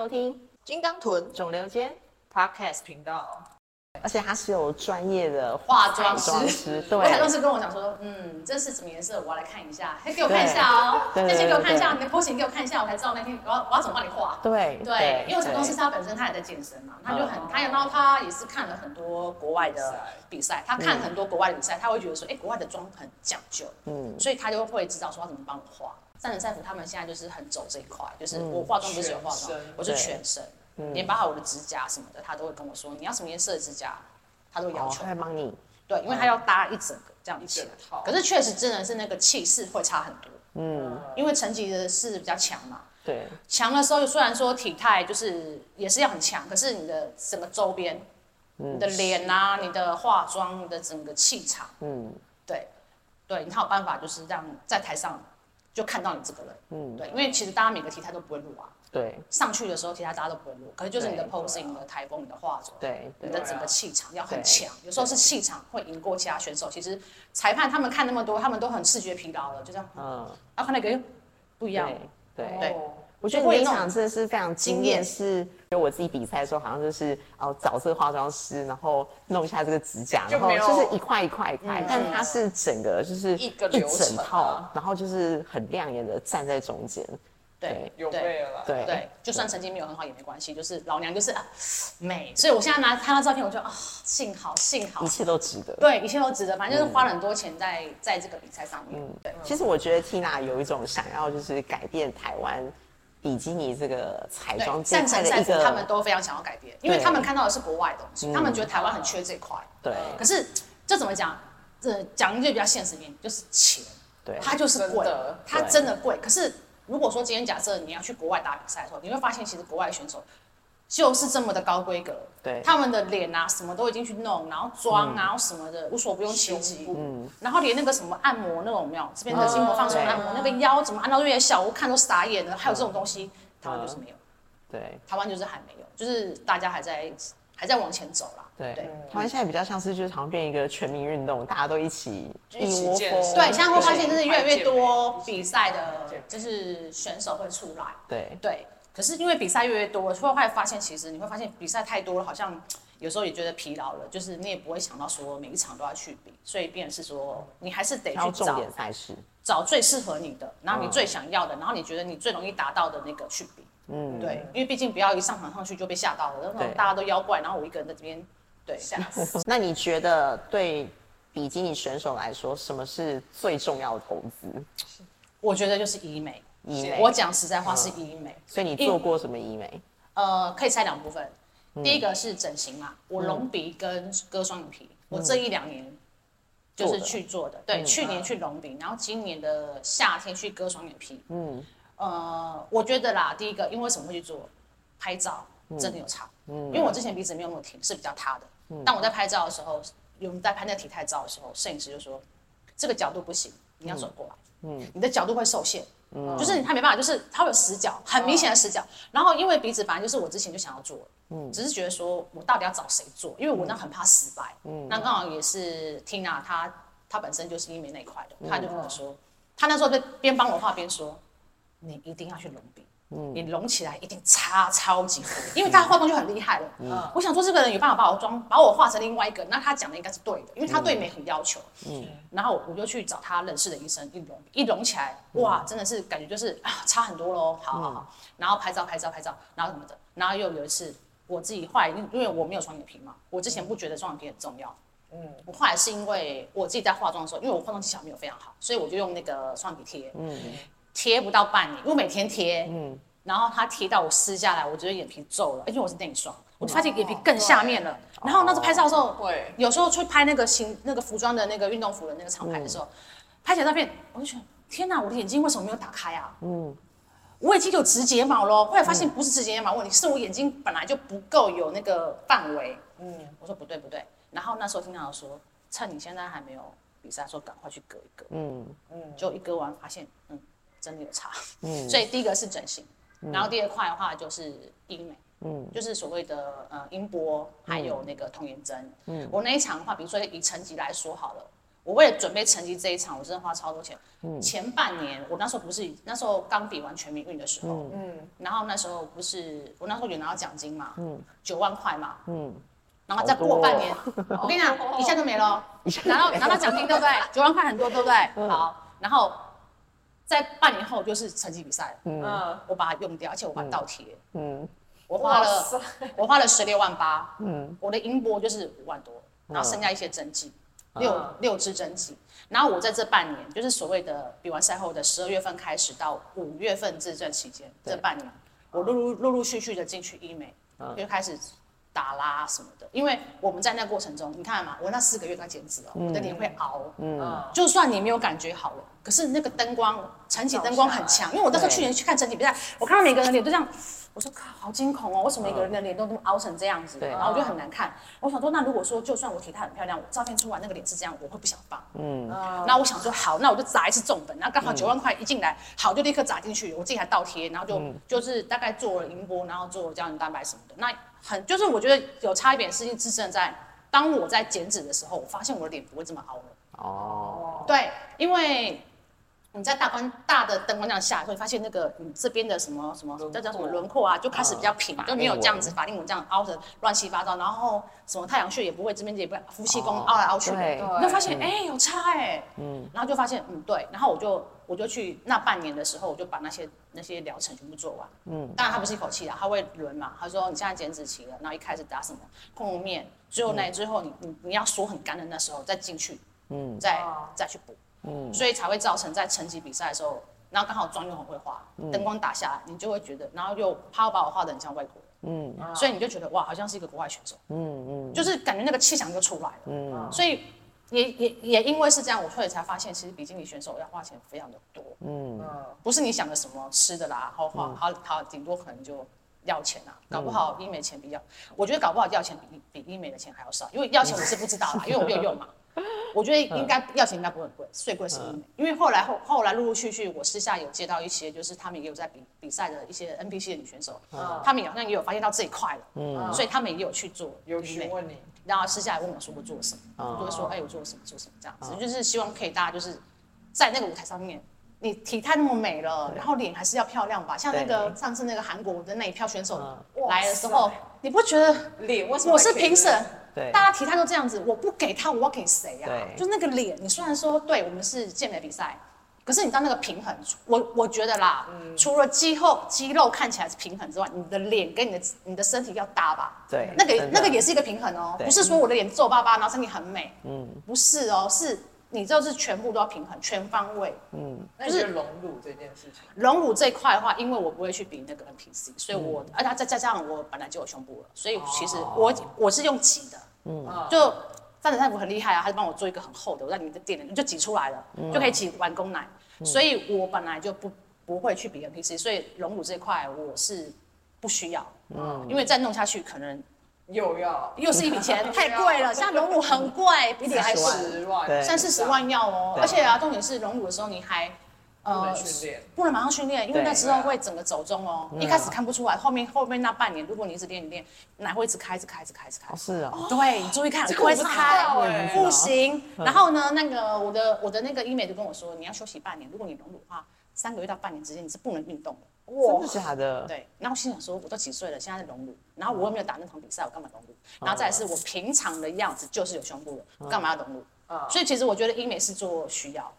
收听金刚臀肿瘤间，Podcast 频道，而且他是有专业的化妆师。化师，我彩妆对，师跟我讲说，嗯，这是什么颜色？我要来看一下，先给我看一下哦，对对那先给我看一下，你的 pose 给我看一下，我才知道那天我要我要怎么帮你画。对对，因为彩妆师对他本身他也在健身嘛，他就很哦他然后他也是看了很多国外的比赛，他看很多国外的比赛，他会觉得说，哎，国外的妆很讲究，嗯，所以他就会知道说要怎么帮我画。三人赛服他们现在就是很走这一块，就是嗯我化妆不是只有化妆，我是全身，连包括我的指甲什么的，他都会跟我说你要什么颜色的指甲，他都要哦，求他。会帮你，对，因为他要搭一整个这样起来一整套。可是确实真的是那个气势会差很多，嗯，因为成绩的是比较强嘛。对，强的时候虽然说体态就是也是要很强，可是你的整个周边，你的脸啊、你的化妆、你的整个气场，嗯对，对，你才有办法就是让在台上就看到你这个人。嗯，对，因为其实大家每个题材都不会录啊，对上去的时候其他大家都不会录，可是就是你的 posing、你的台风、你的化妆。对你的整个气场要很强，有时候是气场会赢过其他选手。其实裁判他们看那么多，他们都很视觉疲劳了，就这样，嗯，啊，看那个不一样，对对。我觉得那场真的是非常惊艳，是就我自己比赛的时候，好像就是哦找这个化妆师，然后弄一下这个指甲，然后就是一块一块一块，但它是整个就是一个整套，然后就是很亮眼的站在中间，对有对备了。对对，就算成绩没有很好也没关系，就是老娘就是啊美，所以我现在拿看到照片，我就啊幸好幸好一，切都值得。对，一切都值得，反正就是花了很多钱在在这个比赛上面，嗯对。其实我觉得 Tina 有一种想要就是改变台湾比基尼这个彩妆对，这一战神赛服块的一个，他们都非常想要改变，因为他们看到的是国外的东西，他们觉得台湾很缺这一块。对可是这怎么讲？这讲一句比较现实一点，就是钱，对它就是贵它真的贵。可是如果说今天假设你要去国外打比赛的时候，你会发现其实国外选手就是这么的高规格，对。他们的脸啊什么都已经去弄，然后妆啊然后什么的无所不用其极，嗯。然后连那个什么按摩那种有没有这边的筋膜放松对按摩，那个腰怎么按到越小，我看都傻眼了。还有这种东西，台湾就是没有。对。台湾就是还没有，就是大家还在还在往前走啦。对。对。台湾现在比较像是就是好像变一个全民运动，大家都一起一起窝蜂对，现在会发现对。就是越来越多比赛的，就是选手会出来。对。对，可是因为比赛越来越多，会会发现其实你会发现比赛太多了，好像有时候也觉得疲劳了，就是你也不会想到说每一场都要去比，所以变成是说你还是得去找点赛事，找最适合你的，然后你最想要的，然后你觉得你最容易达到的那个去比。嗯，对，因为毕竟不要一上场上去就被吓到了，然后大家都妖怪，然后我一个人在这边，对，吓死。那你觉得对比基尼选手来说，什么是最重要的投资？我觉得就是医美。医美，我讲实在话是医美，所以你做过什么医美？呃，可以拆两部分。嗯第一个是整形嘛，我隆鼻跟割双眼皮，我这一两年就是去做的。对，去年去隆鼻，然后今年的夏天去割双眼皮。嗯呃，我觉得啦，第一个，因为为什么会去做？拍照真的有差，嗯因为我之前鼻子没有那么挺，是比较塌的。嗯。但我在拍照的时候，有人在拍那个体态照的时候，摄影师就说这个角度不行，你要转过来，嗯你的角度会受限，就是他没办法，就是他会有死角，很明显的死角。然后因为鼻子反正就是我之前就想要做，嗯只是觉得说我到底要找谁做，因为我那很怕失败。嗯那刚好也是 Tina 她她本身就是医美那一块的，她就跟我说，她那时候在边帮我画边说，你一定要去隆鼻。你隆起来一定差超级多，因为他化妆就很厉害了。我想说这个人有办法把我妆把我画成另外一个，那他讲的应该是对的，因为他对美很要求。嗯。然后我就去找他认识的医生一隆，一隆起来，哇，真的是感觉就是啊差很多喽。好好好，然后拍照拍照拍照，然后什么的，然后又有一次我自己后来因因为我没有双眼皮嘛，我之前不觉得双眼皮很重要。嗯，我后来是因为我自己在化妆的时候，因为我化妆技巧没有非常好，所以我就用那个双眼皮贴。嗯，贴不到半年，因为我每天贴。嗯，然后它贴到我撕下来，我觉得眼皮皱了，因为我是内双，我就发现眼皮更下面了。然后那时候拍照的时候，对有时候去拍那个型那个服装的那个运动服的那个厂牌的时候，拍起来照片，我就觉得天哪，我的眼睛为什么没有打开啊？嗯，我已经有直睫毛了，后来发现不是直睫毛问题，是我眼睛本来就不够有那个范围。嗯，我说不对不对，然后那时候听到说，趁你现在还没有比赛，说赶快去割一割。嗯就一割完发现，嗯，真的有差。嗯。所以第一个是整形，然后第二块的话就是医美，嗯。就是所谓的呃音波，还有那个童颜针。嗯。我那一场的话，比如说以成绩来说好了，我为了准备成绩这一场，我真的花超多钱。嗯。前半年我那时候不是那时候刚比完全民运的时候，嗯，然后那时候不是我那时候有拿到奖金嘛，嗯，九万块嘛，嗯，然后再过半年，我跟你讲，一下就没了，拿到拿到奖金对不对？九万块很多对不对？好，然后在半年后就是成绩比赛，嗯，我把它用掉，而且我把它倒贴，嗯，我花了我花了十六万八，嗯，我的银波就是五万多，然后剩下一些真迹，六六支针剂。然后我在这半年，就是所谓的比完赛后的十二月份开始到五月份这段期间，这半年我陆陆陆陆续续的进去医美，就开始打啦什么的。因为我们在那过程中，你看嘛，我那四个月在减脂哦，我的脸会熬，嗯，就算你没有感觉好了，可是那个灯光，晨起灯光很强，因为我那时候去年去看晨起比赛，我看到每个人脸都这样。我说靠，好惊恐哦！为什么一个人的脸都那么凹成这样子？然后我就很难看。我想说，那如果说就算我体态很漂亮，我照片出来那个脸是这样，我会不想放。嗯。那我想说，好，那我就砸一次重本。然后刚好九万块一进来，好就立刻砸进去。我自己还倒贴，然后就就是大概做了银波，然后做胶原蛋白什么的。那很就是我觉得有差一点事情是真的在，当我在减脂的时候，我发现我的脸不会这么凹了。哦。对，因为。你在大光大的灯光这样下，会发现那个你这边的什么什么叫叫什么轮廓啊，就开始比较平，就没有这样子法令纹这样凹的乱七八糟，然后什么太阳穴也不会这边也不会夫妻宫凹来凹去的，你就发现哎有差哎，嗯，然后就发现嗯对，然后我就我就去那半年的时候，我就把那些那些疗程全部做完，嗯，当然他不是一口气的，他会轮嘛，他说你现在减脂期了，然后一开始打什么控油面，最后那最后你你你要锁很干的那时候再进去，嗯，再再去补。嗯，所以才会造成在成绩比赛的时候，然后刚好妆又很会画，灯光打下来，你就会觉得，然后又他把我画的很像外国人，嗯，所以你就觉得哇，好像是一个国外选手，嗯嗯，就是感觉那个气场就出来了，嗯，所以也也也因为是这样，我后来才发现，其实比基尼选手要花钱非常的多，嗯。不是你想的什么吃的啦，好花好好顶多可能就要钱啊，搞不好医美钱比较，我觉得搞不好要钱比比医美的钱还要少，因为要钱我是不知道啦，因为我没有用嘛。我觉得应该药钱应该不会很贵，最贵是医美，因为后来后后来陆陆续续，我私下有接到一些，就是他们也有在比比赛的一些 NPC 的女选手，他们好像也有发现到这一块了，嗯，所以他们也有去做有询问你，然后私下来问我说我做了什么，我就会说哎我做了什么做什么这样子，就是希望可以大家就是在那个舞台上面，你体态那么美了，然后脸还是要漂亮吧，像那个上次那个韩国的那一票选手来的时候，你不觉得脸为什么我是评审？大家提他都这样子，我不给他，我要给谁啊？就那个脸，你虽然说对我们是健美比赛，可是你知道那个平衡，我我觉得啦，除了肌肉肌肉看起来是平衡之外，你的脸跟你的你的身体要搭吧？对，那个那个也是一个平衡哦，不是说我的脸皱巴巴，然后身体很美，嗯，不是哦，是你就是全部都要平衡，全方位，嗯，就是隆乳这件事情。隆乳这块的话，因为我不会去比那个 NPC，所以我而且再再加上我本来就有胸部了，所以其实我我是用挤的。嗯，就范子太傅很厉害啊，他就帮我做一个很厚的，我在里面的店里就挤出来了，就可以挤完工奶。所以我本来就不不会去比 NPC，所以隆乳这块我是不需要，嗯，因为再弄下去可能又要又是一笔钱，太贵了。像隆乳很贵，比你还 十万，三四十万要哦。而且啊，重点是隆乳的时候你还。不能训练，不能马上训练，因为那之后会整个走中哦。一开始看不出来，后面后面那半年，如果你一直练一练，奶会一直开，一直开，一直开，一直开。是啊，对，你注意看，会一直开，不行。然后呢，那个我的我的那个医美就跟我说，你要休息半年。如果你隆乳的话，三个月到半年之间你是不能运动的。哇，真的假的？对。然后心想说，我都几岁了，现在是隆乳，然后我又没有打那场比赛，我干嘛隆乳？然后再是我平常的样子就是有胸部的，干嘛要隆乳？所以其实我觉得医美是做需要。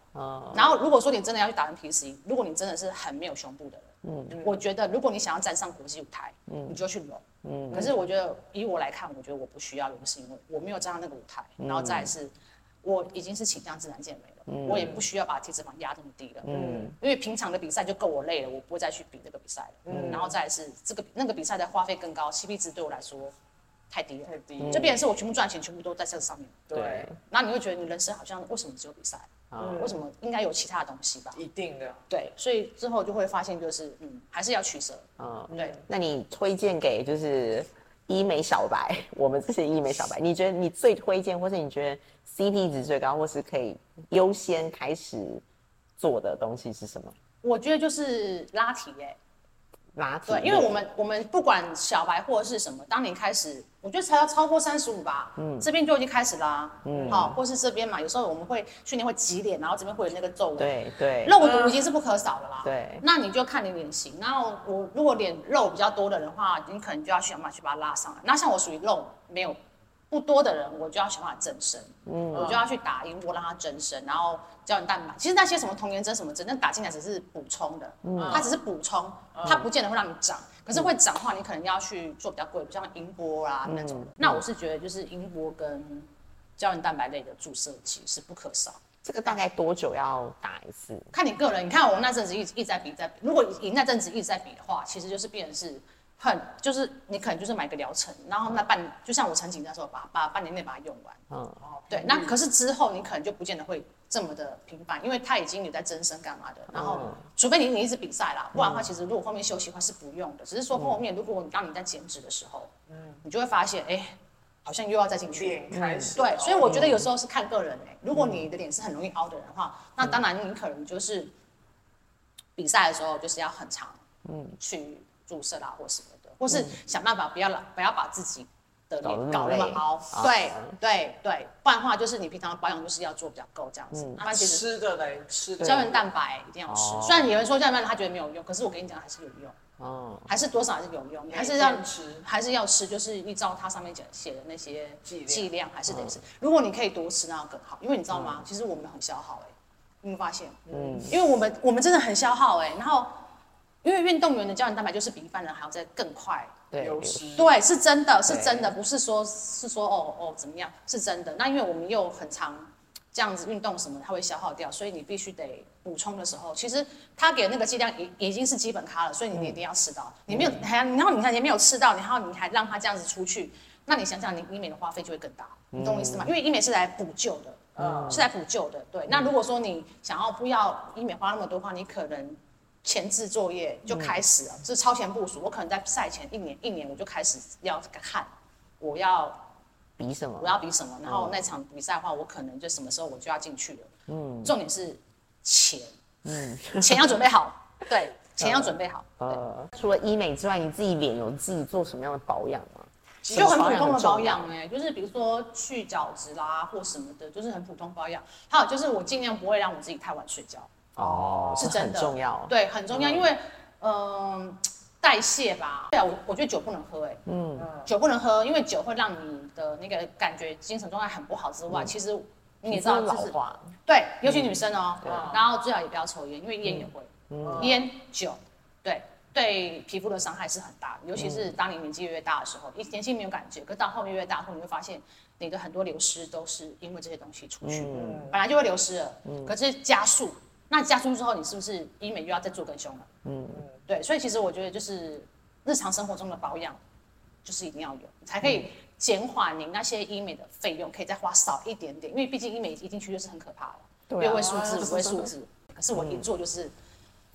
然后如果说你真的要去打 NPC，如果你真的是很没有胸部的人，嗯，我觉得如果你想要站上国际舞台，嗯，你就去隆。嗯。可是我觉得以我来看，我觉得我不需要隆，是因为我没有站上那个舞台。然后再是，我已经是倾向自然健美了，我也不需要把体脂肪压这么低了。嗯。因为平常的比赛就够我累了，我不会再去比这个比赛了。嗯。然后再是这个那个比赛的花费更高，CP 值对我来说。太低了，太低，就变成是我全部赚钱，全部都在这个上面。对，那你会觉得你人生好像为什么只有比赛？为什么应该有其他的东西吧？一定的。对，所以之后就会发现，就是嗯，还是要取舍。嗯，对。那你推荐给就是医美小白，我们这些医美小白，你觉得你最推荐，或是你觉得 CP 值最高，或是可以优先开始做的东西是什么？我觉得就是拉提，哎。拉提对，因为我们我们不管小白或者是什么，当你开始，我觉得才要超过三十五吧，嗯，这边就已经开始啦，嗯，好，或是这边嘛，有时候我们会训练会挤脸，然后这边会有那个皱纹，对对肉毒已经是不可少的啦。对那你就看你脸型。然后我如果脸肉比较多的人的话，你可能就要想办法去把它拉上来。那像我属于肉没有不多的人，我就要想办法增生，嗯，我就要去打音波让它增生，然后胶原蛋白。其实那些什么童颜针什么针，那打进来只是补充的，嗯它只是补充，它不见得会让你长。可是会长的话，你可能要去做比较贵，像音波啊那种。那我是觉得就是音波跟胶原蛋白类的注射剂是不可少。这个大概多久要打一次？看你个人，你看我那阵子一直一直在比，在比如果你那阵子一直在比的话，其实就是变成是很，就是你可能就是买个疗程，然后那半就像我陈景那时候把把半年内把它用完，嗯，对，那可是之后你可能就不见得会这么的频繁，因为它已经有在增生干嘛的，然后除非你你一直比赛啦，不然的话其实如果后面休息的话是不用的，只是说后面如果你当你在减脂的时候，嗯，你就会发现哎。好像又要再进去，脸开始。对，所以我觉得有时候是看个人哎、如果你的脸是很容易凹的人的话，那当然你可能就是比赛的时候就是要很长，嗯，去注射啦或什么的，或是想办法不要不要把自己的搞得那么脸搞那么累凹啊，对对对，不然的话就是你平常保养就是要做比较够这样子，那那其实吃的嘞，吃的胶原蛋白一定要吃哦，虽然有人说胶原蛋白他觉得没有用，可是我跟你讲还是有用，哦，还是多少还是有用，你还是要吃还是要吃，就是依照它上面讲写的那些剂量剂量，还是得吃。如果你可以多吃，那要更好，因为你知道吗？其实我们很消耗哎、你有没有发现？嗯，因为我们我们真的很消耗哎、然后因为运动员的胶原蛋白就是比一般人还要再更快。对，流失，对，是真的，是真的，不是说是说哦哦怎么样，是真的。那因为我们又很常这样子运动什么，它会消耗掉，所以你必须得补充的时候，其实他给那个剂量已已经是基本咖了，所以你一定要吃到。你没有还然后你看你没有吃到，然后你还让他这样子出去，那你想想你医美的花费就会更大，你懂我意思吗？因为医美是来补救的，嗯是来补救的。对，那如果说你想要不要医美花那么多的话，你可能前置作业就开始了，是超前部署。我可能在赛前一年一年我就开始要看，我要比什么我？要比什么，然后那场比赛的话，我可能就什么时候我就要进去了。嗯，重点是钱，嗯，钱要准备好，对，钱要准备好，呃，除了医美之外，你自己脸有自己做什么样的保养吗？就很普通的保养哎、就是比如说去角质啦或什么的，就是很普通保养。还有就是我尽量不会让我自己太晚睡觉，哦，是真的很重要。对，很重要，因为嗯、代谢吧。对啊，我我觉得酒不能喝哎、嗯，酒不能喝，因为酒会让你的那个感觉精神状态很不好之外，其实你也知道老就是化，对，尤其女生哦、对。然后最好也不要抽烟，因为烟也会，烟、酒，对，对皮肤的伤害是很大的，尤其是当你年纪越越大的时候，一年轻没有感觉，可到后面越大后，你会发现你的很多流失都是因为这些东西出去，本来就会流失了，可是加速，那加速之后，你是不是医美又要再做更凶了？嗯，对，所以其实我觉得就是日常生活中的保养，就是一定要有，你才可以减缓你那些医美的费用，可以再花少一点点，因为毕竟医美一进去就是很可怕的，对啊。六位数字、五位数字，可是我一做就是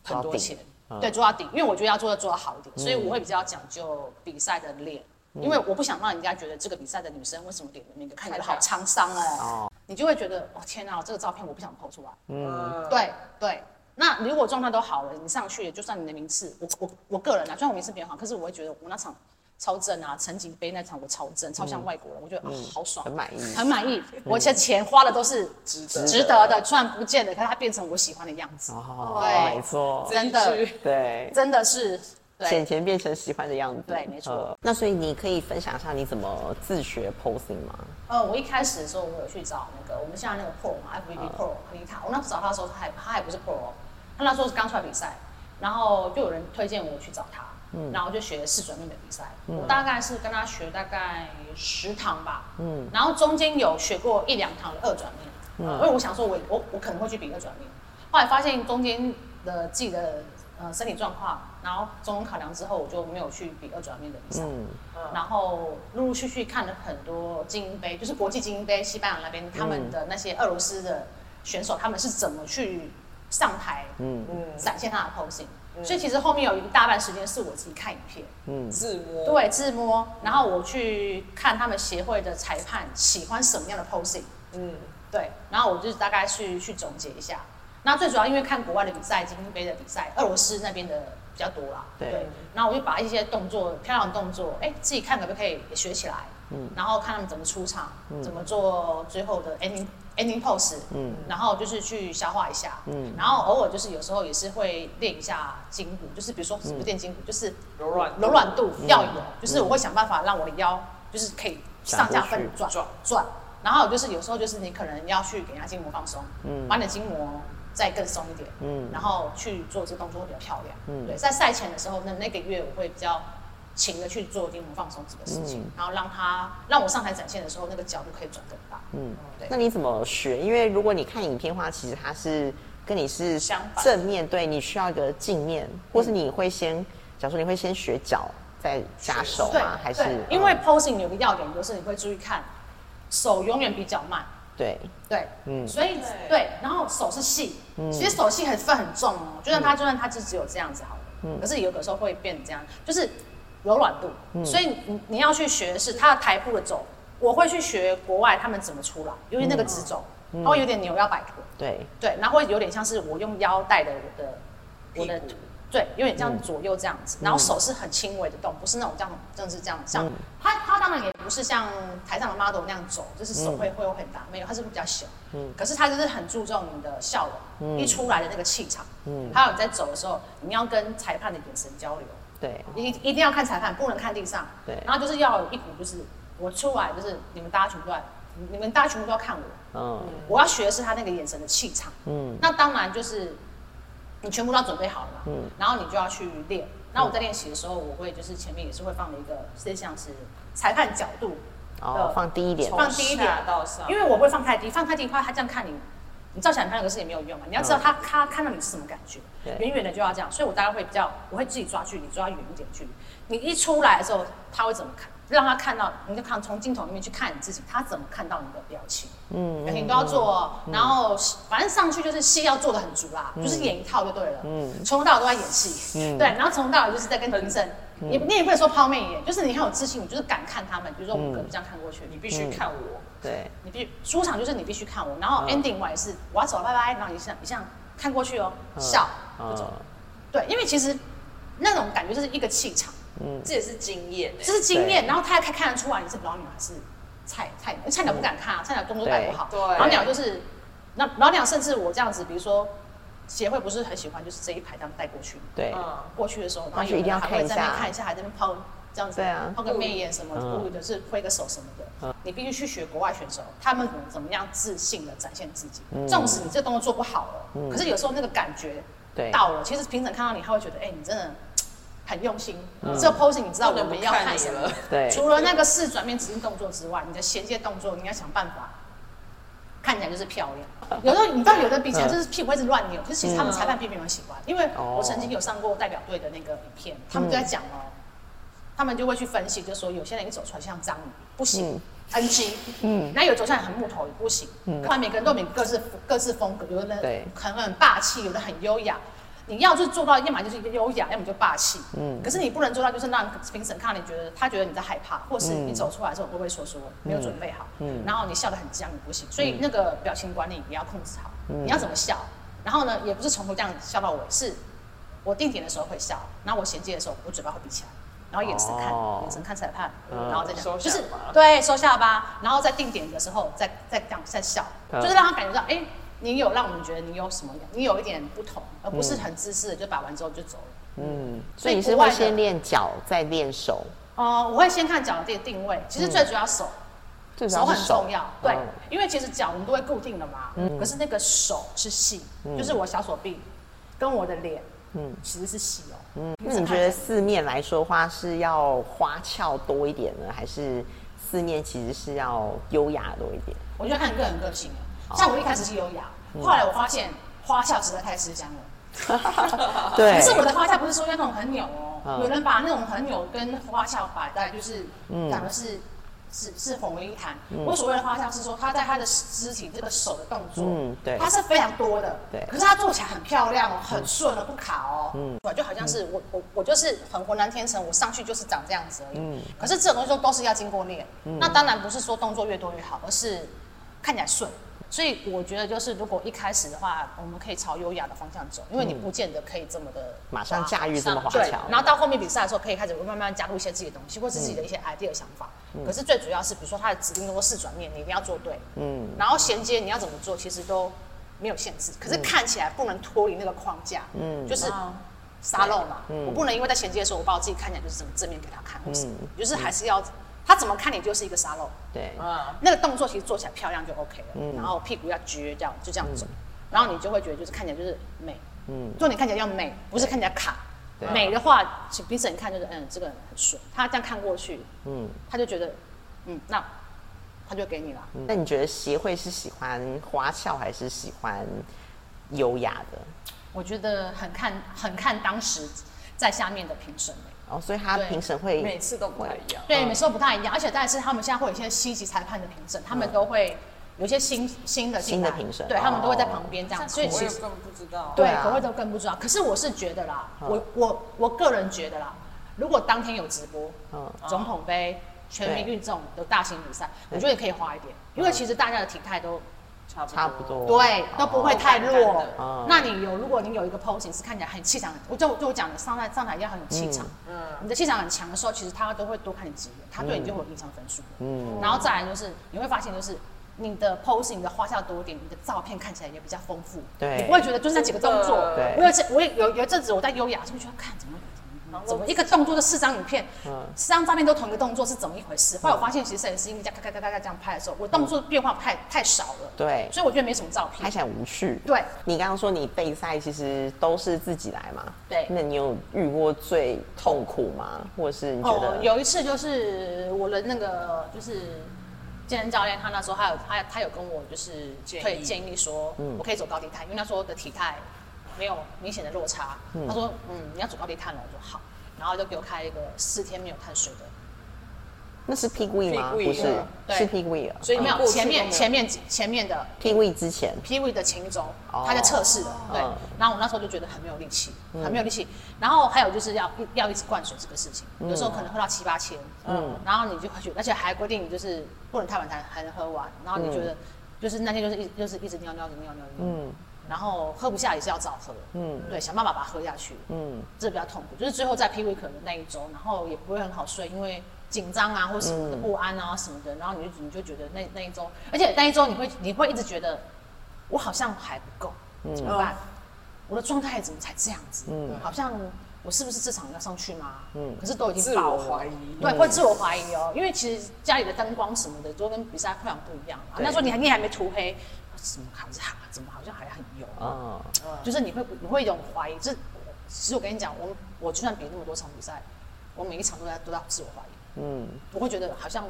很多钱，嗯。对，做到顶，因为我觉得要做的做到好一点，所以我会比较讲究比赛的脸。因为我不想让人家觉得这个比赛的女生为什么脸的那个看起来好沧桑哦，你就会觉得哦天哪，这个照片我不想 PO 出来。嗯，对对，那如果状态都好了，你上去就算你的名次，我我我个人啊，虽然我名次比较好，可是我会觉得我那场超正啊，陈景杯那场我超正，超像外国人，我觉得、哦好爽。很，满意。很满意。我这钱花的都是值得值得。的，虽然不见得，可是它变成我喜欢的样子，哦，对。没错，真的。对，真的是对。钱钱变成喜欢的样子。对没错。呃那所以你可以分享一下你怎么自学 posing 吗？呃，我一开始的时候，我有去找那个我们现在那个 Pro 嘛，FBB Pro 丽塔。我那时候找他的时候，他还他还不是 Pro，哦他那时候是刚出来比赛，然后就有人推荐我去找他，然后就学四转面的比赛。我大概是跟他学大概十堂吧，嗯，然后中间有学过一两堂的二转面，因为我想说我我我可能会去比二转面，后来发现中间的自己的呃身体状况，然后综合考量之后，我就没有去比二转面的比赛。嗯，然后陆陆续续看了很多精英杯，就是国际精英杯，西班牙那边他们的那些俄罗斯的选手，他们是怎么去上台嗯嗯，展现他的 posing。所以其实后面有一大半时间是我自己看影片，嗯自摸，对自摸，然后我去看他们协会的裁判喜欢什么样的 posing，嗯，对，然后我就大概去去总结一下。那最主要因为看国外的比赛，精英杯的比赛，俄罗斯那边的比较多啦。对然后我就把一些动作漂亮的动作，哎，自己看可不可以也学起来。嗯。然后看他们怎么出场，怎么做最后的 ending ending pose。嗯。然后就是去消化一下。嗯。然后偶尔就是有时候也是会练一下筋骨，就是比如说什么练筋骨，就是柔软柔软度要有，就是我会想办法让我的腰就是可以上下分转转转。然后就是有时候就是你可能要去给人家筋膜放松，嗯，把你的筋膜再更松一点，嗯，然后去做这个动作会比较漂亮，嗯，对，在赛前的时候，那那个月我会比较勤的去做筋膜放松这个事情，然后让它让我上台展现的时候，那个角度可以转更大，嗯，对。那你怎么学？因为如果你看影片的话，其实它是跟你是相反。正面对，你需要一个镜面，或是你会先，假如说你会先学脚，再加手对吗？还是，因为嗯。posing 有个要点就是你会注意看手永远比较慢。对。对，嗯。所以对。对，然后手是细，其实手细很分很重哦。就算它，就算它就只有这样子好了，可是有的时候会变这样，就是柔软度。所以你你要去学的是它的台步的走，我会去学国外他们怎么出来，尤其那个直走，它会有点扭腰摆臀，对。对，然后会有点像是我用腰带的我的我的对，有点这样左右这样子，然后手是很轻微的动，不是那种这样，真的是这样，像他不是像台上的 model 那样走，就是手会会有很大，没有，他是比较小，嗯，可是他就是很注重你的笑容，一出来的那个气场，嗯，还有你在走的时候，你要跟裁判的眼神交流，对。一一定要看裁判，不能看地上，对。然后就是要有一股就是我出来就是你们大家全部都在，你们大家全部都要看我，嗯。我要学的是他那个眼神的气场。嗯那当然就是你全部都要准备好了嘛，嗯然后你就要去练。那我在练习的时候，我会就是前面也是会放了一个，是像是裁判角度，哦放低一点放低一点到上，因为我不会放太低，放太低的话，他这样看你，你照起来很漂亮，可是也没有用嘛。你要知道他他看到你是什么感觉对，远远的就要这样。所以我大概会比较，我会自己抓距离，抓远一点距离。你一出来的时候，他会怎么看？让他看到，你就看从镜头里面去看你自己，他怎么看到你的表情。嗯表情都要做哦，然后反正上去就是戏要做的很足啦，就是演一套就对了，嗯。从头到尾都在演戏，嗯。对，然后从头到尾就是在跟评审，你你也不能说抛媚眼，就是你很有自信，你就是敢看他们，比如说我们可能这样看过去，你必须看我，对。你必须出场就是你必须看我，然后 ending 完也是我要走了，拜拜，然后你像你像看过去哦，笑就走，对，因为其实那种感觉就是一个气场，这也是经验欸。这是经验，然后他还看得出来你是老鸟还是菜菜鸟，菜鸟不敢看啊，菜鸟动作带不好，对。老鸟就是那老鸟甚至我这样子，比如说协会不是很喜欢就是这一排这样带过去，对。嗯，过去的时候，然后但是一定要有人还会看一下。在那边看一下，还在那边抛这样子，对啊。抛个媚眼什么，嗯。或者是挥个手什么的。你必须去学国外选手，他们怎么怎么样自信的展现自己。纵使你这个动作做不好了，可是有时候那个感觉到了，其实评审看到你，他会觉得，哎，你真的很用心。这个 posing 你知道我们要看什么？对。除了那个四转面指定动作之外，你的衔接动作你要想办法。看起来就是漂亮，有时候你知道，有的比起来就是屁股会一直乱扭，可是其实他们裁判并没有喜欢，因为我曾经有上过代表队的那个影片，他们就在讲哦，他们就会去分析，就说有些人一走出来像章鱼，不行，NG，嗯，那有走出来很木头也不行，嗯，后来每个人都有每个各自各自风格，有的人对。可能很霸气，有的很优雅。你要就是做到，要么就是优雅，要么就霸气。嗯，可是你不能做到，就是让评审看你觉得他觉得你在害怕，或是你走出来的时候会不会说说没有准备好，嗯，然后你笑得很僵你不行，所以那个表情管理也要控制好，你要怎么笑，然后呢，也不是从头这样笑到尾，是我定点的时候会笑，然后我衔接的时候我嘴巴会闭起来，然后眼神看，哦。眼神看裁判，嗯。然后再讲，收就是对收下巴，然后在定点的时候再再这样再笑，嗯。就是让他感觉到，哎、你有让我们觉得你有什么，你有一点不同，而不是很自私的就打完之后就走了。嗯，所以你是会先练脚再练手，呃，我会先看脚的定定位，其实最主要手，手很重要，对，嗯因为其实脚我们都会固定的嘛，嗯。可是那个手是细，就是我小手臂跟我的脸，嗯，其实是细哦。嗯，那你觉得四面来说的话，是要花俏多一点呢，还是四面其实是要优雅多一点？我觉得看个人个性了。像我一开始是优雅，后来我发现花俏实在太吃香了。对。可是我的花俏不是说要那种很扭哦，嗯。有人把那种很扭跟花俏摆在就是讲的是。是是混为一谈。我所谓的花俏是说，他在他的肢体这个手的动作，嗯对。他是非常多的，对。可是他做起来很漂亮哦，很顺哦，不卡哦，嗯，就好像是我我我就是很浑然天成，我上去就是长这样子而已。嗯。可是这种东西都都是要经过练，那当然不是说动作越多越好，而是看起来顺。所以我觉得就是如果一开始的话，我们可以朝优雅的方向走，因为你不见得可以这么的马上驾驭这么华对侨，，然后到后面比赛的时候，可以开始慢慢加入一些自己的东西，或是自己的一些 idea 想法。可是最主要是，比如说它的指定动作四转面，你一定要做对，嗯，然后衔接你要怎么做，其实都没有限制，可是看起来不能脱离那个框架，嗯，就是沙漏嘛，我不能因为在衔接的时候，我把我自己看起来就是怎么正面给他看，或是就是还是要他怎么看你就是一个沙漏，对，啊，那个动作其实做起来漂亮就 OK 了，嗯。然后屁股要撅，这样就这样走，然后你就会觉得就是看起来就是美，嗯，重点看起来要美，不是看起来卡。对。美的话，请评审看就是嗯，这个人很顺，他这样看过去，嗯，他就觉得，嗯，那他就给你了。那你觉得协会是喜欢花俏还是喜欢优雅的？我觉得很看很看当时在下面的评审欸哦，所以他评审会每次都不太一样。对，每次都不太一样，而且但是他们现在会有一些西级裁判的评审，他们都会有一些新新的新的评审对他们都会在哦旁边这样，所所以其实根本不知道。对对啊口味都更不知道。可是我是觉得啦，我我我个人觉得啦，如果当天有直播，嗯总统杯、全民运这种的大型比赛，我觉得也可以花一点，因为其实大家的体态都差不差不多。对，都不会太弱。那你有，如果你有一个 posing 是看起来很气场，我就就我讲的上台上台要很有气场，嗯，你的气场很强的时候，其实他都会多看你几眼，他对你就会有印象分数。嗯。然后再来就是你会发现，就是你的 posing 的花俏多一点，你的照片看起来也比较丰富。对。你不会觉得就是那几个动作。对我有一次，我也有有一阵子我在优雅，就会觉得看怎么怎么一个动作就四张影片，嗯四张照片都同一个动作是怎么一回事？后来我发现，其实摄影师因为这样咔咔咔咔咔这样拍的时候，我动作变化太太少了，对，所以我觉得没什么照片。拍起来无趣。对，你刚刚说你备赛其实都是自己来嘛？对那你有遇过最痛苦吗？或者是你觉得？哦，有一次就是我的那个就是健身教练，他那时候他有他他有跟我就是建议会建议说，我可以走高低台，因为那时候的体态没有明显的落差。他说，嗯，你要主高低碳了，我说好，然后就给我开一个四天没有碳水的，那是 pig week 吗？不是，对。是 pig week 啊。所以没有前面前面前面的 pig week 之前，P V 的前一周哦，他在测试的，对。嗯。然后我那时候就觉得很没有力气，很没有力气。然后还有就是要要一直灌水这个事情，有时候可能喝到七八千，嗯。然后你就会觉得，而且还规定你就是不能太晚才才能喝完，然后你觉得就是那天就是一就是一直尿尿，一直尿尿，嗯。然后喝不下也是要早喝，嗯，对，想办法把它喝下去，嗯，这比较痛苦。就是最后在 P V 可能那一周，然后也不会很好睡，因为紧张啊或什么的不安啊什么的，然后你就你就觉得那那一周，而且那一周你会你会一直觉得我好像还不够，怎么办？我的状态怎么才这样子？嗯好像我是不是这场要上去吗？嗯可是都已经自爆了我怀疑对，会自我怀疑哦，因为其实家里的灯光什么的都跟比赛会场不一样啊。那时候你还你还没涂黑，怎么还是怎么好像还很油啊？嗯，就是你会你会有一种怀疑，这其实我跟你讲，我我就算比那么多场比赛，我每一场都在都在自我怀疑，嗯，我会觉得好像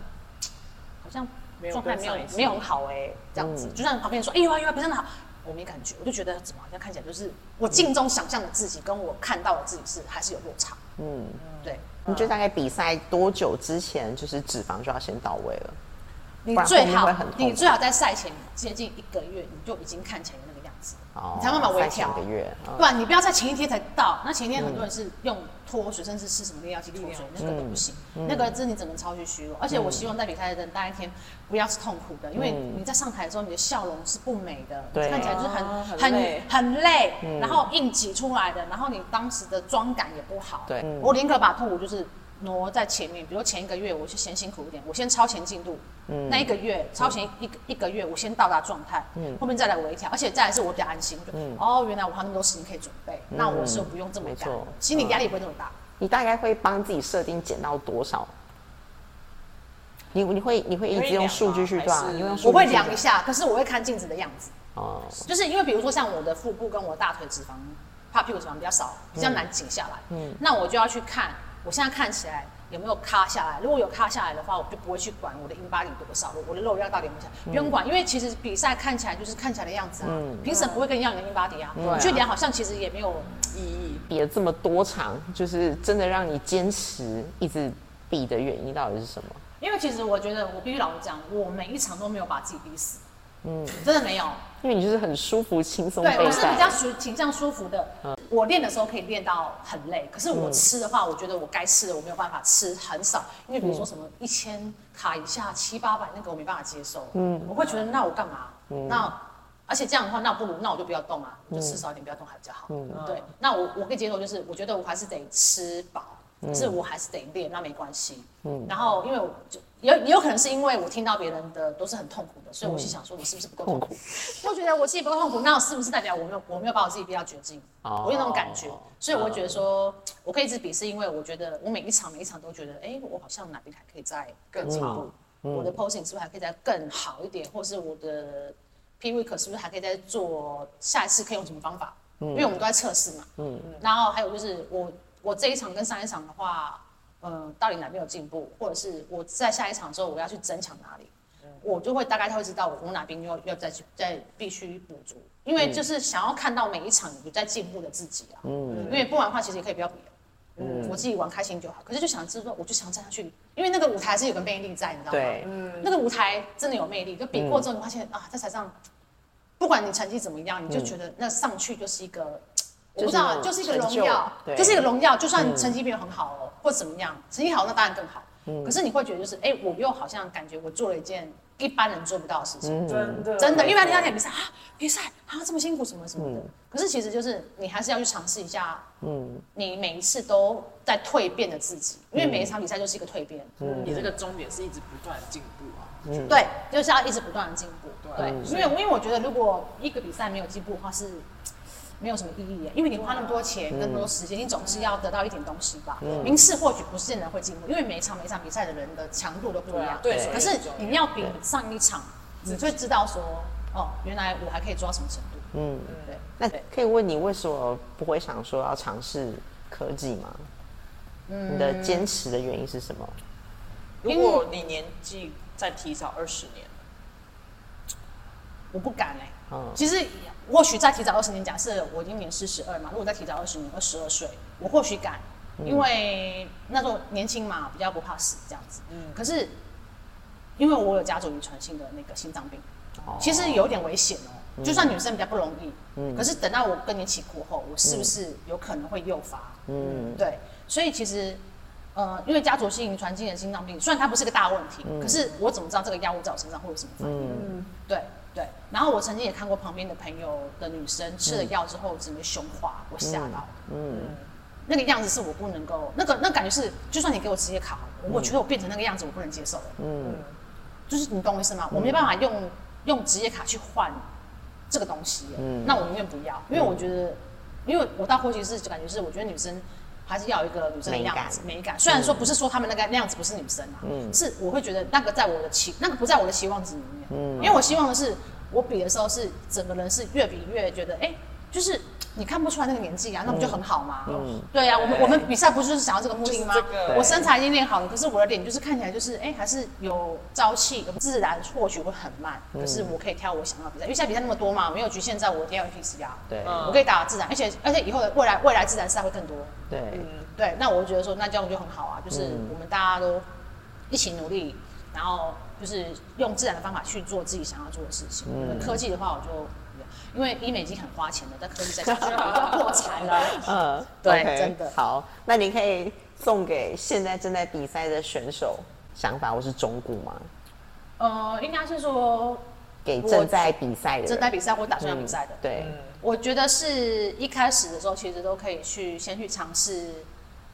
好像没有状态没有没有很好哎、这样子，就算旁边人说哎呦啊呦啊，比真的好，我没感觉，我就觉得怎么好像看起来就是我镜中想象的自己跟我看到的自己是还是有落差，嗯，对。你觉得大概比赛多久之前，就是脂肪就要先到位了？你最好你最好在赛前接近一个月，你就已经看起来那个样子，哦你才慢慢微调。一个月，嗯。不然你不要在前一天才到，那前一天很多人是用脱水，甚至吃什么利尿剂脱水，那个都不行，那个真的你整个超级虚弱。而且我希望在比赛的那一天不要是痛苦的，因为你在上台的时候，你的笑容是不美的，对。看起来就是很啊很很累。很累，然后硬挤出来的，然后你当时的妆感也不好。对。嗯我宁可把痛苦就是挪在前面，比如前一个月我就先辛苦一点，我先超前进度，嗯。那一个月超前一个一个月我先到达状态，嗯。后面再来微调，而且再来是我比较安心，我就哦原来我还有那么多时间可以准备，那我是不用这么赶，心理压力不会这么大。你大概会帮自己设定减到多少？你你会你会一直用数据去对啊？会量吗？你会用数据我会量一下，可是我会看镜子的样子，哦，就是因为比如说像我的腹部跟我大腿脂肪、怕屁股脂肪比较少，比较难减下来，嗯，那我就要去看我现在看起来有没有卡下来。如果有卡下来的话，我就不会去管我的 in body 多少，我的肉量到底有没有下来，不用管，因为其实比赛看起来就是看起来的样子啊，评审不会跟你要你的 in body 啊，啊你去量好像其实也没有意义。比了这么多场，就是真的让你坚持一直比的原因到底是什么？因为其实我觉得，我必须老实讲，我每一场都没有把自己逼死，嗯，真的没有。因为你就是很舒服、轻松对，我是比较赛。属倾向舒服的。我练的时候可以练到很累，可是我吃的话，我觉得我该吃的我没有办法吃很少，因为比如说什么一千卡以下七八百那个我没办法接受，嗯，我会觉得那我干嘛？那而且这样的话，那不如那我就不要动啊，我就吃少一点，不要动还比较好。嗯对，那我我可以接受，就是我觉得我还是得吃饱，可是我还是得练，那没关系。嗯，然后因为我就也也有可能是因为我听到别人的都是很痛苦的，所以我心想说你是不是不够痛苦？我觉得我自己不够痛苦，那是不是代表我没有我没有把我自己逼到绝境？我有那种感觉，所以我会觉得说我可以一直比，是因为我觉得我每一场每一场都觉得，哎，我好像哪边还可以再更进步，我的 posing 是不是还可以再更好一点，或是我的 P week 是不是还可以再做下一次可以用什么方法？因为我们都在测试嘛。嗯。然后还有就是我我这一场跟上一场的话，呃，到底哪边有进步，或者是我在下一场之后我要去增强哪里，我就会大概他会知道我我哪边要要再去再必须补足，因为就是想要看到每一场有在进步的自己啊。嗯。因为不然的话，其实也可以不要比了。嗯。我自己玩开心就好，可是就想知道，我就想站上去，因为那个舞台是有个魅力在，你知道吗？对。那个舞台真的有魅力，就比过之后你发现啊，在台上。不管你成绩怎么样，你就觉得那上去就是一个，我不知道，就是一个荣耀，就是一个荣耀。就算你成绩没有很好哦，或怎么样，成绩好那当然更好。可是你会觉得就是，哎，我又好像感觉我做了一件一般人做不到的事情，真的，真的。因为你要演比赛啊，比赛啊这么辛苦什么什么的。可是其实就是你还是要去尝试一下，嗯，你每一次都在蜕变的自己，因为每一场比赛就是一个蜕变。嗯你这个终点是一直不断的进步啊。对，就是要一直不断的进步。对，因为因为我觉得如果一个比赛没有进步的话，是没有什么意义。因为你花那么多钱、更多时间，你总是要得到一点东西吧。名次或许不是现在会进步，因为每一场每一场比赛的人的强度都不一样。对，可是你要比上一场，你会知道说，哦，原来我还可以做到什么程度。嗯，对。那可以问你为什么不会想说要尝试科技吗？嗯，你的坚持的原因是什么？如果你年纪再提早二十年。我不敢哎，嗯，其实或许再提早二十年，假设我今年四十二嘛，如果再提早二十年，二十二岁，我或许敢，因为那时候年轻嘛，比较不怕死这样子。嗯，可是因为我有家族遗传性的那个心脏病，其实有点危险哦。就算女生比较不容易，嗯，可是等到我更年期过后，我是不是有可能会诱发？嗯，对，所以其实呃，因为家族性遗传性的心脏病，虽然它不是个大问题，可是我怎么知道这个药物在我身上会有什么反应？嗯，对。对，然后我曾经也看过旁边的朋友的女生吃了药之后整个胸化，我吓到。嗯，那个样子是我不能够，那个那感觉是，就算你给我职业卡，我觉得我变成那个样子我不能接受了。嗯，就是你懂我意思吗？我没办法用用职业卡去换这个东西。嗯，那我宁愿不要，因为我觉得，因为我到后期是就感觉是，我觉得女生。还是要有一个女生的样子美感，虽然说不是说他们那个那样子不是女生啊，是我会觉得那个在我的期那个不在我的期望值里面，嗯。因为我希望的是我比的时候是整个人是越比越觉得哎，就是。你看不出来那个年纪啊，那不就很好吗？嗯，对呀，我们我们比赛不就是想要这个目的吗？我身材已经练好了，可是我的脸就是看起来就是哎，还是有朝气，自然或许会很慢，可是我可以挑我想要比赛，因为现在比赛那么多嘛，没有局限在我 D L P C 啊。对，我可以打自然，而且而且以后的未来未来自然赛会更多。对，嗯，对，那我就觉得说那这样就很好啊，就是我们大家都一起努力，然后就是用自然的方法去做自己想要做的事情。科技的话，我就。因为医美已经很花钱了，但科技在下去要破产了。嗯，对，真的。好，那你可以送给现在正在比赛的选手想法，或是忠告吗？呃，应该是说给正在比赛的、正在比赛或打算要比赛的。对，我觉得是一开始的时候，其实都可以去先去尝试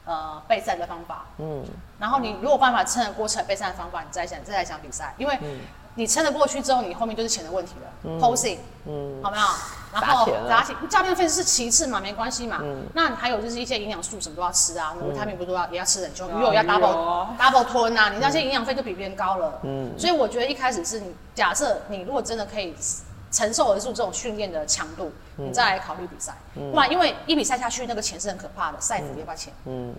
呃备赛的方法。嗯，然后你如果办法撑得过程备赛的方法，你再想再来想比赛，因为。你撑得过去之后，你后面就是钱的问题了。posing，嗯，好没有？然后砸钱，教练费是其次嘛，没关系嘛。那还有就是一些营养素什么都要吃啊，维他命不都要也要吃很久，鱼油要 double double 吞啊，你那些营养费就比别人高了。嗯，所以我觉得一开始是你假设你如果真的可以承受得住这种训练的强度，你再来考虑比赛。不然因为一比赛下去那个钱是很可怕的，赛服要不要钱？嗯。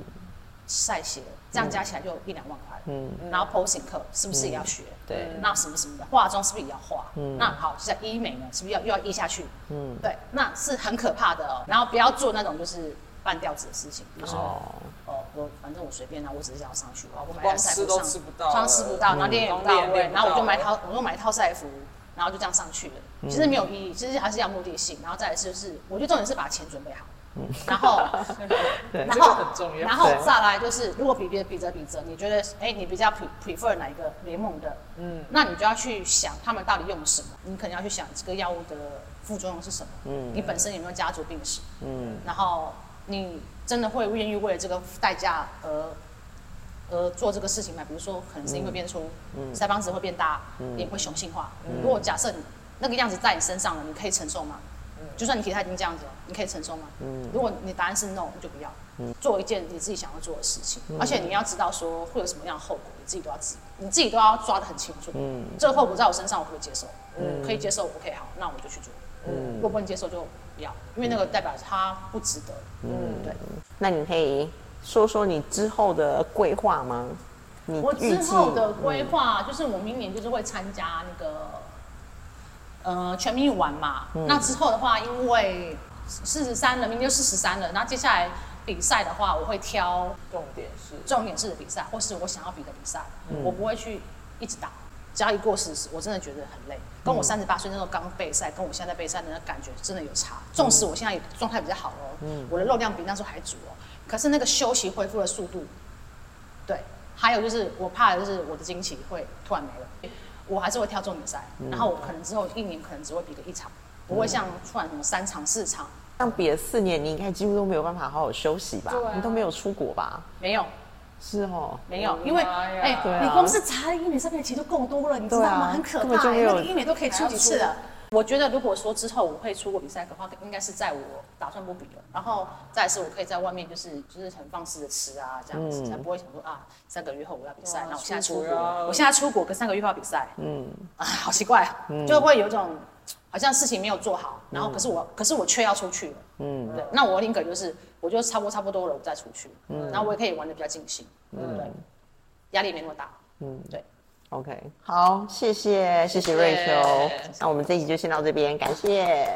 晒鞋，这样加起来就一两万块。嗯，然后 posing 课是不是也要学？对，那什么什么的，化妆是不是也要化？嗯，那好，现在医美呢，是不是要又要医下去？嗯，对，那是很可怕的哦。然后不要做那种就是半吊子的事情，比如说哦，我反正我随便啊，我只是要上去，我买套赛服上，穿吃不到，然后练也不到位，然后我就买套，我就买一套赛服，然后就这样上去了。其实没有意义，其实还是要目的性，然后再来就是，我觉得重点是把钱准备好。然后，对。然后这个很重要。然后对。再来就是，如果比别比着比着，你觉得哎，你比较 pre prefer 哪一个联盟的，嗯，那你就要去想他们到底用什么，你可能要去想这个药物的副作用是什么，嗯，你本身有没有家族病史，嗯，然后你真的会愿意为了这个代价而而做这个事情吗？比如说，可能是因为变粗，腮帮子会变大，脸会雄性化。如果假设你那个样子在你身上了，你可以承受吗？就算你体态已经这样子了，你可以承受吗？嗯如果你答案是 no，你就不要。做一件你自己想要做的事情，而且你要知道说会有什么样的后果，你自己都要知，你自己都要抓得很清楚。嗯这个后果在我身上，我可以接受？可以接受，OK，好，那我就去做。嗯如果不能接受，就不要，因为那个代表它不值得。嗯，对。那你可以说说你之后的规划吗？你我之后的规划就是我明年就是会参加那个呃全民运玩嘛。那之后的话，因为四十三了，明年就四十三了，那接下来比赛的话，我会挑重点是重点式的比赛，或是我想要比的比赛，我不会去一直打。只要一过四十，我真的觉得很累。跟我三十八岁那时候刚备赛，跟我现在备赛的那感觉真的有差。纵使我现在状态比较好哦，我的肉量比那时候还足哦，可是那个休息恢复的速度，对，还有就是我怕的就是我的经期会突然没了，我还是会挑重点赛，然后我可能之后一年可能只会比个一场，不会像突然什么三场四场，像比了四年，你应该几乎都没有办法好好休息吧？啊你都没有出国吧？没有是哦，没有因为哎、你光是查了医美上面其实就够多了，你知道吗？很可根本怕、欸，就没有那个医美都可以出几次了。我觉得如果说之后我会出国比赛的话，应该是在我打算不比了，然后再是我可以在外面就是就是很放肆的吃啊，这样子、才不会想说啊三个月后我要比赛，那我现在出国，我现在出国跟三个月后要比赛，嗯。啊好奇怪，就会有一种好像事情没有做好，然后可是我、可是我却要出去了，嗯，对，那我宁可就是我就差不多差不多了，我再出去，嗯，然后我也可以玩的比较尽兴，嗯，对，压力没那么大，嗯，对。OK，好，谢谢谢谢瑞秋。那我们这一集就先到这边，感谢。